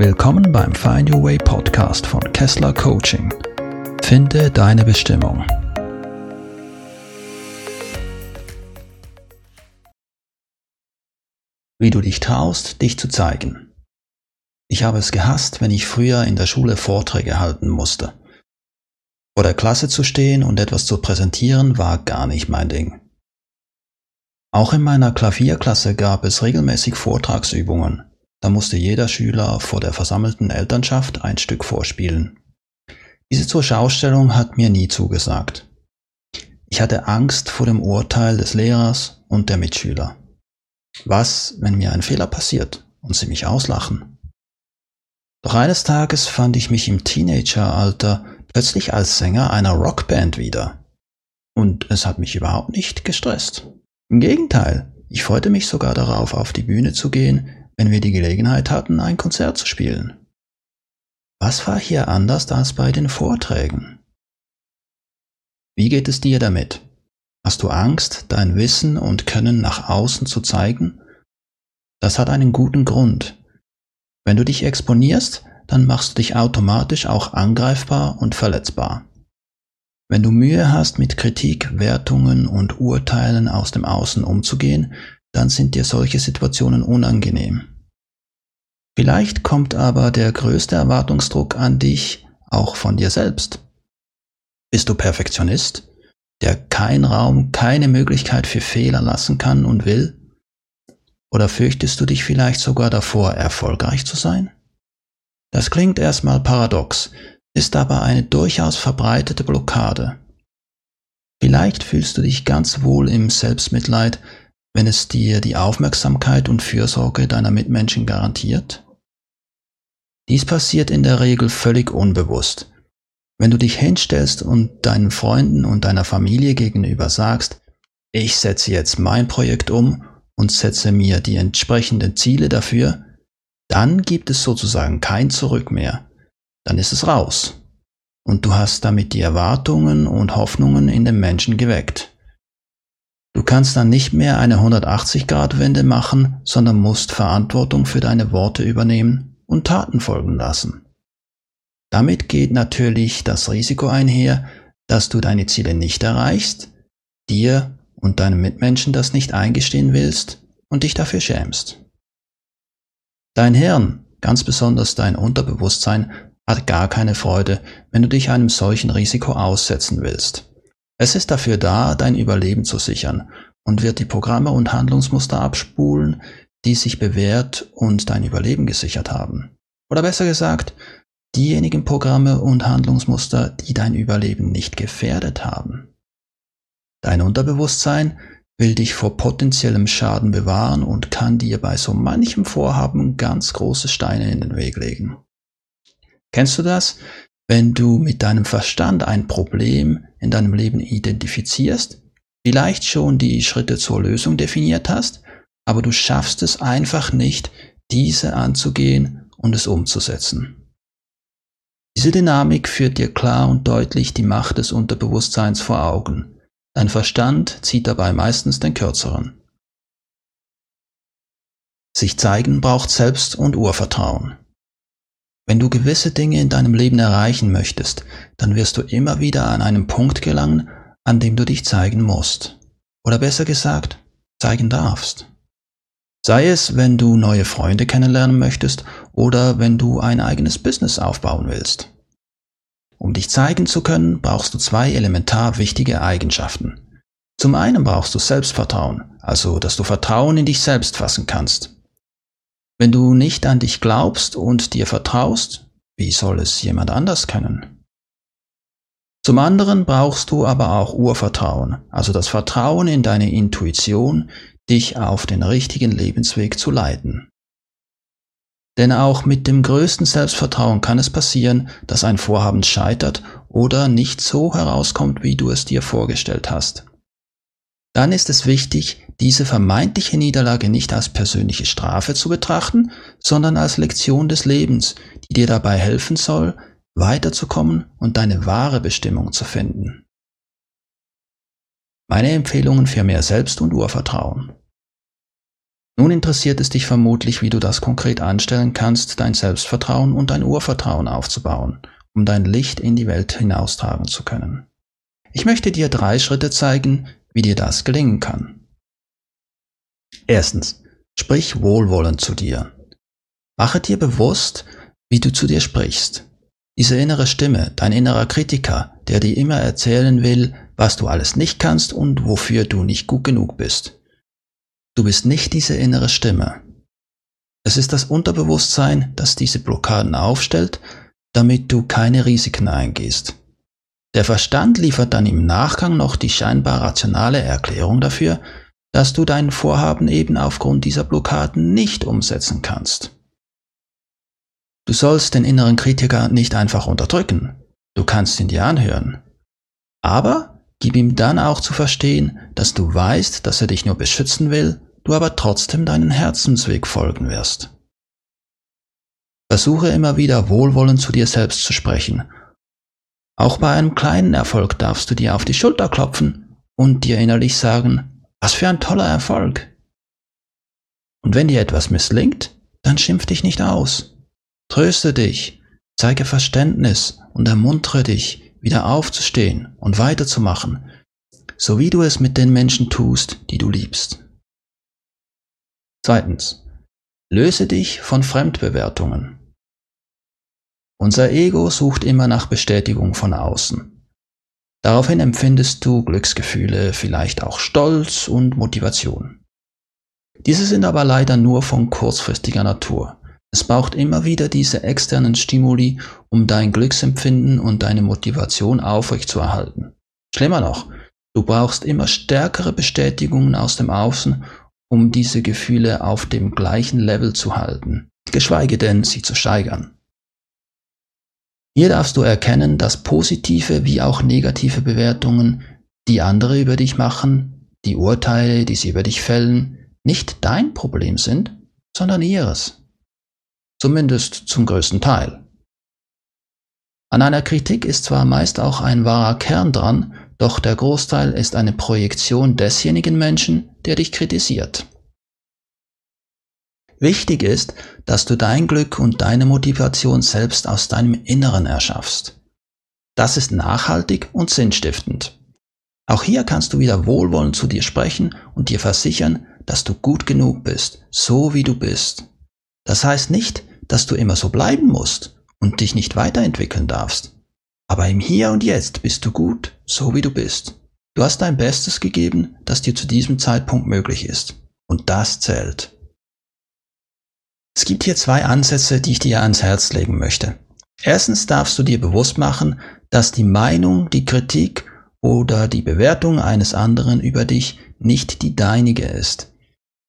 Willkommen beim Find Your Way Podcast von Kessler Coaching. Finde deine Bestimmung. Wie du dich traust, dich zu zeigen. Ich habe es gehasst, wenn ich früher in der Schule Vorträge halten musste. Vor der Klasse zu stehen und etwas zu präsentieren war gar nicht mein Ding. Auch in meiner Klavierklasse gab es regelmäßig Vortragsübungen. Da musste jeder Schüler vor der versammelten Elternschaft ein Stück vorspielen. Diese Zurschaustellung hat mir nie zugesagt. Ich hatte Angst vor dem Urteil des Lehrers und der Mitschüler. Was, wenn mir ein Fehler passiert und sie mich auslachen? Doch eines Tages fand ich mich im Teenageralter plötzlich als Sänger einer Rockband wieder. Und es hat mich überhaupt nicht gestresst. Im Gegenteil, ich freute mich sogar darauf, auf die Bühne zu gehen, wenn wir die Gelegenheit hatten, ein Konzert zu spielen. Was war hier anders als bei den Vorträgen? Wie geht es dir damit? Hast du Angst, dein Wissen und Können nach außen zu zeigen? Das hat einen guten Grund. Wenn du dich exponierst, dann machst du dich automatisch auch angreifbar und verletzbar. Wenn du Mühe hast, mit Kritik, Wertungen und Urteilen aus dem Außen umzugehen, dann sind dir solche Situationen unangenehm. Vielleicht kommt aber der größte Erwartungsdruck an dich auch von dir selbst. Bist du Perfektionist, der kein Raum, keine Möglichkeit für Fehler lassen kann und will? Oder fürchtest du dich vielleicht sogar davor, erfolgreich zu sein? Das klingt erstmal paradox, ist aber eine durchaus verbreitete Blockade. Vielleicht fühlst du dich ganz wohl im Selbstmitleid, wenn es dir die Aufmerksamkeit und Fürsorge deiner Mitmenschen garantiert? Dies passiert in der Regel völlig unbewusst. Wenn du dich hinstellst und deinen Freunden und deiner Familie gegenüber sagst, ich setze jetzt mein Projekt um und setze mir die entsprechenden Ziele dafür, dann gibt es sozusagen kein Zurück mehr dann ist es raus. Und du hast damit die Erwartungen und Hoffnungen in den Menschen geweckt. Du kannst dann nicht mehr eine 180-Grad-Wende machen, sondern musst Verantwortung für deine Worte übernehmen und Taten folgen lassen. Damit geht natürlich das Risiko einher, dass du deine Ziele nicht erreichst, dir und deinen Mitmenschen das nicht eingestehen willst und dich dafür schämst. Dein Hirn, ganz besonders dein Unterbewusstsein, hat gar keine Freude, wenn du dich einem solchen Risiko aussetzen willst. Es ist dafür da, dein Überleben zu sichern und wird die Programme und Handlungsmuster abspulen, die sich bewährt und dein Überleben gesichert haben. Oder besser gesagt, diejenigen Programme und Handlungsmuster, die dein Überleben nicht gefährdet haben. Dein Unterbewusstsein will dich vor potenziellem Schaden bewahren und kann dir bei so manchem Vorhaben ganz große Steine in den Weg legen. Kennst du das? Wenn du mit deinem Verstand ein Problem in deinem Leben identifizierst, vielleicht schon die Schritte zur Lösung definiert hast, aber du schaffst es einfach nicht, diese anzugehen und es umzusetzen. Diese Dynamik führt dir klar und deutlich die Macht des Unterbewusstseins vor Augen. Dein Verstand zieht dabei meistens den kürzeren. Sich zeigen braucht Selbst- und Urvertrauen. Wenn du gewisse Dinge in deinem Leben erreichen möchtest, dann wirst du immer wieder an einen Punkt gelangen, an dem du dich zeigen musst. Oder besser gesagt, zeigen darfst. Sei es, wenn du neue Freunde kennenlernen möchtest oder wenn du ein eigenes Business aufbauen willst. Um dich zeigen zu können, brauchst du zwei elementar wichtige Eigenschaften. Zum einen brauchst du Selbstvertrauen, also dass du Vertrauen in dich selbst fassen kannst. Wenn du nicht an dich glaubst und dir vertraust, wie soll es jemand anders können? Zum anderen brauchst du aber auch Urvertrauen, also das Vertrauen in deine Intuition, dich auf den richtigen Lebensweg zu leiten. Denn auch mit dem größten Selbstvertrauen kann es passieren, dass ein Vorhaben scheitert oder nicht so herauskommt, wie du es dir vorgestellt hast. Dann ist es wichtig, diese vermeintliche Niederlage nicht als persönliche Strafe zu betrachten, sondern als Lektion des Lebens, die dir dabei helfen soll, weiterzukommen und deine wahre Bestimmung zu finden. Meine Empfehlungen für mehr Selbst- und Urvertrauen. Nun interessiert es dich vermutlich, wie du das konkret anstellen kannst, dein Selbstvertrauen und dein Urvertrauen aufzubauen, um dein Licht in die Welt hinaustragen zu können. Ich möchte dir drei Schritte zeigen, wie dir das gelingen kann. Erstens, sprich wohlwollend zu dir. Mache dir bewusst, wie du zu dir sprichst. Diese innere Stimme, dein innerer Kritiker, der dir immer erzählen will, was du alles nicht kannst und wofür du nicht gut genug bist. Du bist nicht diese innere Stimme. Es ist das Unterbewusstsein, das diese Blockaden aufstellt, damit du keine Risiken eingehst. Der Verstand liefert dann im Nachgang noch die scheinbar rationale Erklärung dafür, dass du dein Vorhaben eben aufgrund dieser Blockaden nicht umsetzen kannst. Du sollst den inneren Kritiker nicht einfach unterdrücken, du kannst ihn dir anhören. Aber gib ihm dann auch zu verstehen, dass du weißt, dass er dich nur beschützen will du aber trotzdem deinen Herzensweg folgen wirst. Versuche immer wieder wohlwollend zu dir selbst zu sprechen. Auch bei einem kleinen Erfolg darfst du dir auf die Schulter klopfen und dir innerlich sagen, was für ein toller Erfolg. Und wenn dir etwas misslingt, dann schimpf dich nicht aus. Tröste dich, zeige Verständnis und ermuntere dich, wieder aufzustehen und weiterzumachen, so wie du es mit den Menschen tust, die du liebst. Zweitens. Löse dich von Fremdbewertungen. Unser Ego sucht immer nach Bestätigung von außen. Daraufhin empfindest du Glücksgefühle, vielleicht auch Stolz und Motivation. Diese sind aber leider nur von kurzfristiger Natur. Es braucht immer wieder diese externen Stimuli, um dein Glücksempfinden und deine Motivation aufrechtzuerhalten. Schlimmer noch, du brauchst immer stärkere Bestätigungen aus dem Außen, um diese Gefühle auf dem gleichen Level zu halten, geschweige denn sie zu steigern. Hier darfst du erkennen, dass positive wie auch negative Bewertungen, die andere über dich machen, die Urteile, die sie über dich fällen, nicht dein Problem sind, sondern ihres. Zumindest zum größten Teil. An einer Kritik ist zwar meist auch ein wahrer Kern dran, doch der Großteil ist eine Projektion desjenigen Menschen, der dich kritisiert. Wichtig ist, dass du dein Glück und deine Motivation selbst aus deinem Inneren erschaffst. Das ist nachhaltig und sinnstiftend. Auch hier kannst du wieder wohlwollend zu dir sprechen und dir versichern, dass du gut genug bist, so wie du bist. Das heißt nicht, dass du immer so bleiben musst und dich nicht weiterentwickeln darfst. Aber im Hier und Jetzt bist du gut, so wie du bist. Du hast dein Bestes gegeben, das dir zu diesem Zeitpunkt möglich ist. Und das zählt. Es gibt hier zwei Ansätze, die ich dir ans Herz legen möchte. Erstens darfst du dir bewusst machen, dass die Meinung, die Kritik oder die Bewertung eines anderen über dich nicht die deinige ist.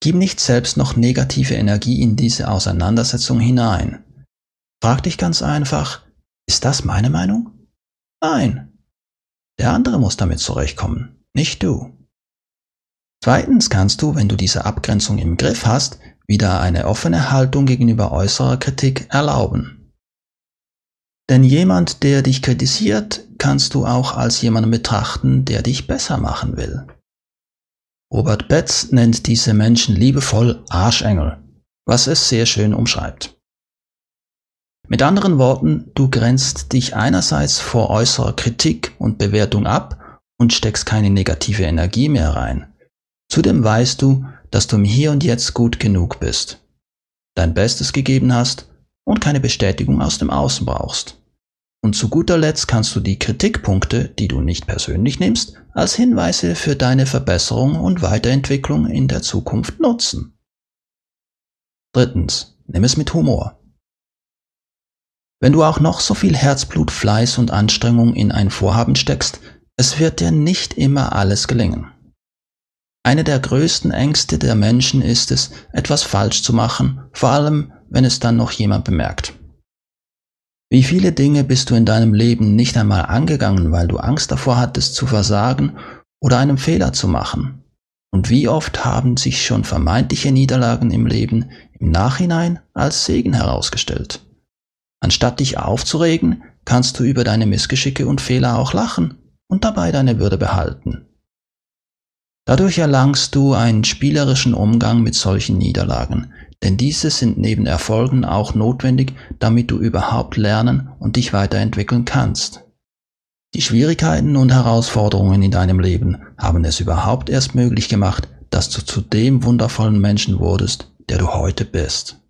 Gib nicht selbst noch negative Energie in diese Auseinandersetzung hinein. Frag dich ganz einfach, ist das meine Meinung? Nein. Der andere muss damit zurechtkommen, nicht du. Zweitens kannst du, wenn du diese Abgrenzung im Griff hast, wieder eine offene Haltung gegenüber äußerer Kritik erlauben. Denn jemand, der dich kritisiert, kannst du auch als jemanden betrachten, der dich besser machen will. Robert Betz nennt diese Menschen liebevoll Arschengel, was es sehr schön umschreibt. Mit anderen Worten, du grenzt dich einerseits vor äußerer Kritik und Bewertung ab und steckst keine negative Energie mehr rein. Zudem weißt du, dass du im Hier und Jetzt gut genug bist, dein Bestes gegeben hast und keine Bestätigung aus dem Außen brauchst. Und zu guter Letzt kannst du die Kritikpunkte, die du nicht persönlich nimmst, als Hinweise für deine Verbesserung und Weiterentwicklung in der Zukunft nutzen. Drittens, nimm es mit Humor. Wenn du auch noch so viel Herzblut, Fleiß und Anstrengung in ein Vorhaben steckst, es wird dir nicht immer alles gelingen. Eine der größten Ängste der Menschen ist es, etwas falsch zu machen, vor allem wenn es dann noch jemand bemerkt. Wie viele Dinge bist du in deinem Leben nicht einmal angegangen, weil du Angst davor hattest zu versagen oder einen Fehler zu machen? Und wie oft haben sich schon vermeintliche Niederlagen im Leben im Nachhinein als Segen herausgestellt? Anstatt dich aufzuregen, kannst du über deine Missgeschicke und Fehler auch lachen und dabei deine Würde behalten. Dadurch erlangst du einen spielerischen Umgang mit solchen Niederlagen, denn diese sind neben Erfolgen auch notwendig, damit du überhaupt lernen und dich weiterentwickeln kannst. Die Schwierigkeiten und Herausforderungen in deinem Leben haben es überhaupt erst möglich gemacht, dass du zu dem wundervollen Menschen wurdest, der du heute bist.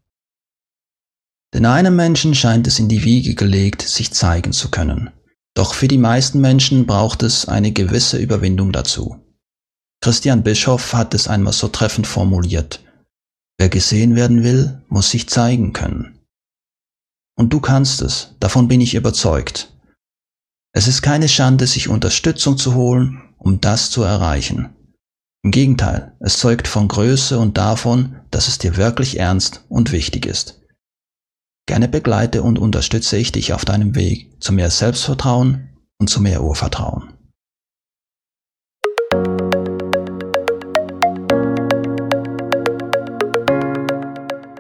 Denn einem Menschen scheint es in die Wiege gelegt, sich zeigen zu können. Doch für die meisten Menschen braucht es eine gewisse Überwindung dazu. Christian Bischoff hat es einmal so treffend formuliert. Wer gesehen werden will, muss sich zeigen können. Und du kannst es, davon bin ich überzeugt. Es ist keine Schande, sich Unterstützung zu holen, um das zu erreichen. Im Gegenteil, es zeugt von Größe und davon, dass es dir wirklich ernst und wichtig ist. Gerne begleite und unterstütze ich dich auf deinem Weg zu mehr Selbstvertrauen und zu mehr Urvertrauen.